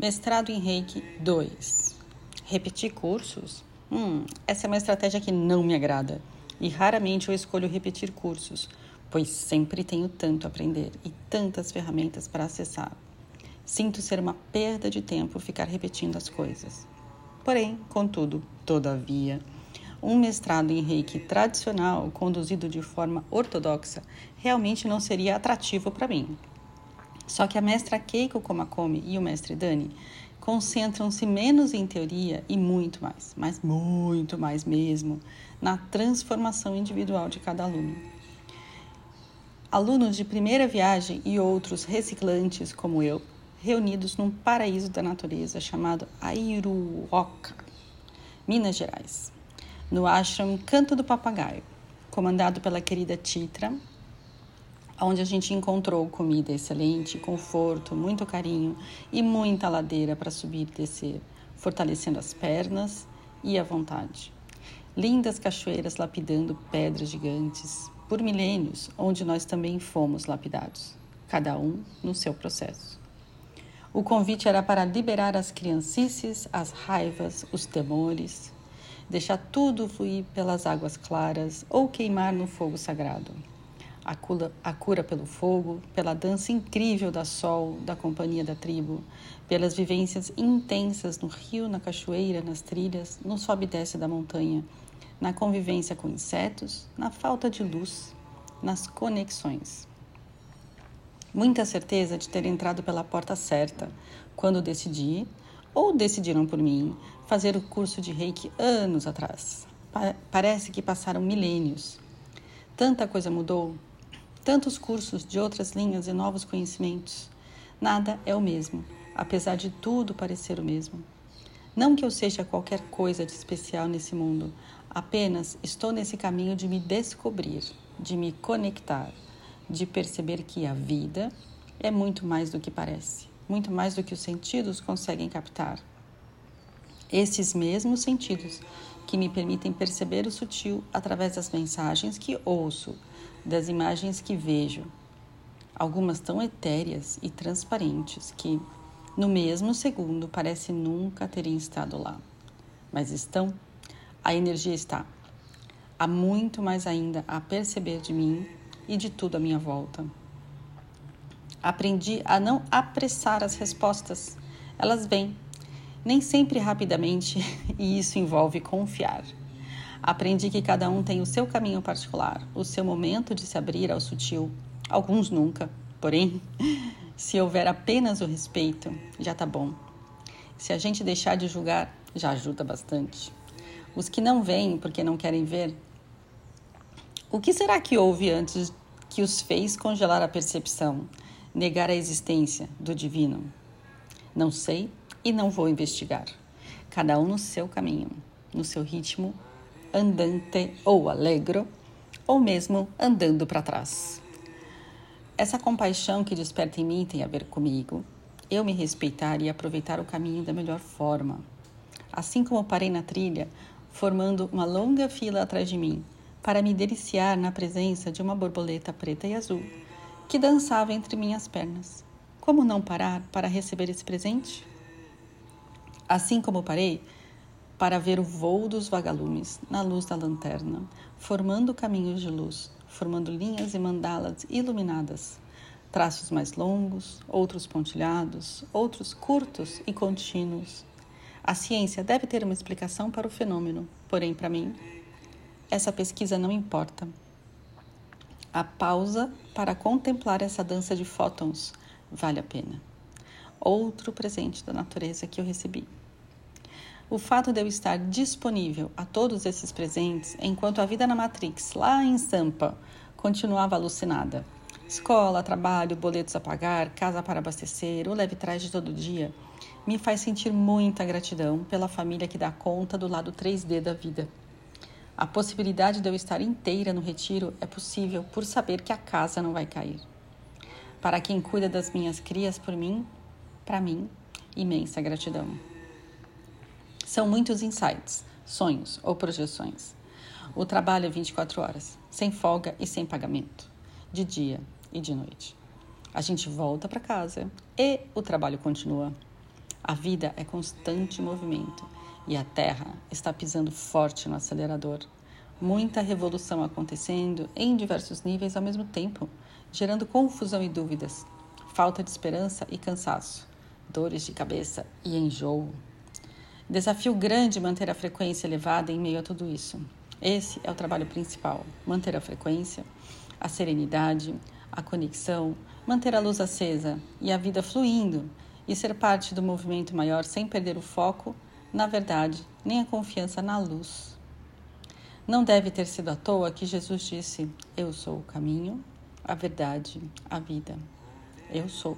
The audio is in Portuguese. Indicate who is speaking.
Speaker 1: Mestrado em Reiki 2. Repetir cursos? Hum, essa é uma estratégia que não me agrada. E raramente eu escolho repetir cursos, pois sempre tenho tanto a aprender e tantas ferramentas para acessar. Sinto ser uma perda de tempo ficar repetindo as coisas. Porém, contudo, todavia, um mestrado em reiki tradicional, conduzido de forma ortodoxa, realmente não seria atrativo para mim. Só que a mestra Keiko Komakomi e o mestre Dani concentram-se menos em teoria e muito mais, mas muito mais mesmo, na transformação individual de cada aluno. Alunos de primeira viagem e outros reciclantes como eu, reunidos num paraíso da natureza chamado Airuoka, Minas Gerais no ashram Canto do Papagaio, comandado pela querida Titra, onde a gente encontrou comida excelente, conforto, muito carinho e muita ladeira para subir e descer, fortalecendo as pernas e a vontade. Lindas cachoeiras lapidando pedras gigantes, por milênios, onde nós também fomos lapidados, cada um no seu processo. O convite era para liberar as criancices, as raivas, os temores, deixar tudo fluir pelas águas claras ou queimar no fogo sagrado. A cura, a cura pelo fogo, pela dança incrível da sol, da companhia da tribo, pelas vivências intensas no rio, na cachoeira, nas trilhas, no sobe e desce da montanha, na convivência com insetos, na falta de luz, nas conexões. Muita certeza de ter entrado pela porta certa quando decidi, ou decidiram por mim, fazer o curso de reiki anos atrás. Pa parece que passaram milênios. Tanta coisa mudou, tantos cursos de outras linhas e novos conhecimentos. Nada é o mesmo, apesar de tudo parecer o mesmo. Não que eu seja qualquer coisa de especial nesse mundo, apenas estou nesse caminho de me descobrir, de me conectar, de perceber que a vida é muito mais do que parece, muito mais do que os sentidos conseguem captar esses mesmos sentidos que me permitem perceber o sutil através das mensagens que ouço, das imagens que vejo. Algumas tão etéreas e transparentes que, no mesmo segundo, parece nunca terem estado lá. Mas estão, a energia está. Há muito mais ainda a perceber de mim e de tudo à minha volta. Aprendi a não apressar as respostas. Elas vêm nem sempre rapidamente, e isso envolve confiar. Aprendi que cada um tem o seu caminho particular, o seu momento de se abrir ao sutil. Alguns nunca, porém, se houver apenas o respeito, já tá bom. Se a gente deixar de julgar, já ajuda bastante. Os que não veem porque não querem ver, o que será que houve antes que os fez congelar a percepção, negar a existência do divino? Não sei, e não vou investigar. Cada um no seu caminho, no seu ritmo, andante ou alegro, ou mesmo andando para trás. Essa compaixão que desperta em mim tem a ver comigo, eu me respeitar e aproveitar o caminho da melhor forma. Assim como parei na trilha, formando uma longa fila atrás de mim, para me deliciar na presença de uma borboleta preta e azul que dançava entre minhas pernas. Como não parar para receber esse presente? Assim como parei para ver o voo dos vagalumes na luz da lanterna, formando caminhos de luz, formando linhas e mandalas iluminadas, traços mais longos, outros pontilhados, outros curtos e contínuos. A ciência deve ter uma explicação para o fenômeno, porém, para mim, essa pesquisa não importa. A pausa para contemplar essa dança de fótons vale a pena. Outro presente da natureza que eu recebi. O fato de eu estar disponível a todos esses presentes enquanto a vida na Matrix, lá em Sampa, continuava alucinada. Escola, trabalho, boletos a pagar, casa para abastecer, o leve traje todo dia, me faz sentir muita gratidão pela família que dá conta do lado 3D da vida. A possibilidade de eu estar inteira no retiro é possível por saber que a casa não vai cair. Para quem cuida das minhas crias por mim, para mim, imensa gratidão. São muitos insights, sonhos ou projeções. O trabalho é 24 horas, sem folga e sem pagamento, de dia e de noite. A gente volta para casa e o trabalho continua. A vida é constante movimento e a Terra está pisando forte no acelerador. Muita revolução acontecendo em diversos níveis ao mesmo tempo, gerando confusão e dúvidas, falta de esperança e cansaço, dores de cabeça e enjoo. Desafio grande manter a frequência elevada em meio a tudo isso. Esse é o trabalho principal: manter a frequência, a serenidade, a conexão, manter a luz acesa e a vida fluindo e ser parte do movimento maior sem perder o foco na verdade nem a confiança na luz. Não deve ter sido à toa que Jesus disse: Eu sou o caminho, a verdade, a vida. Eu sou.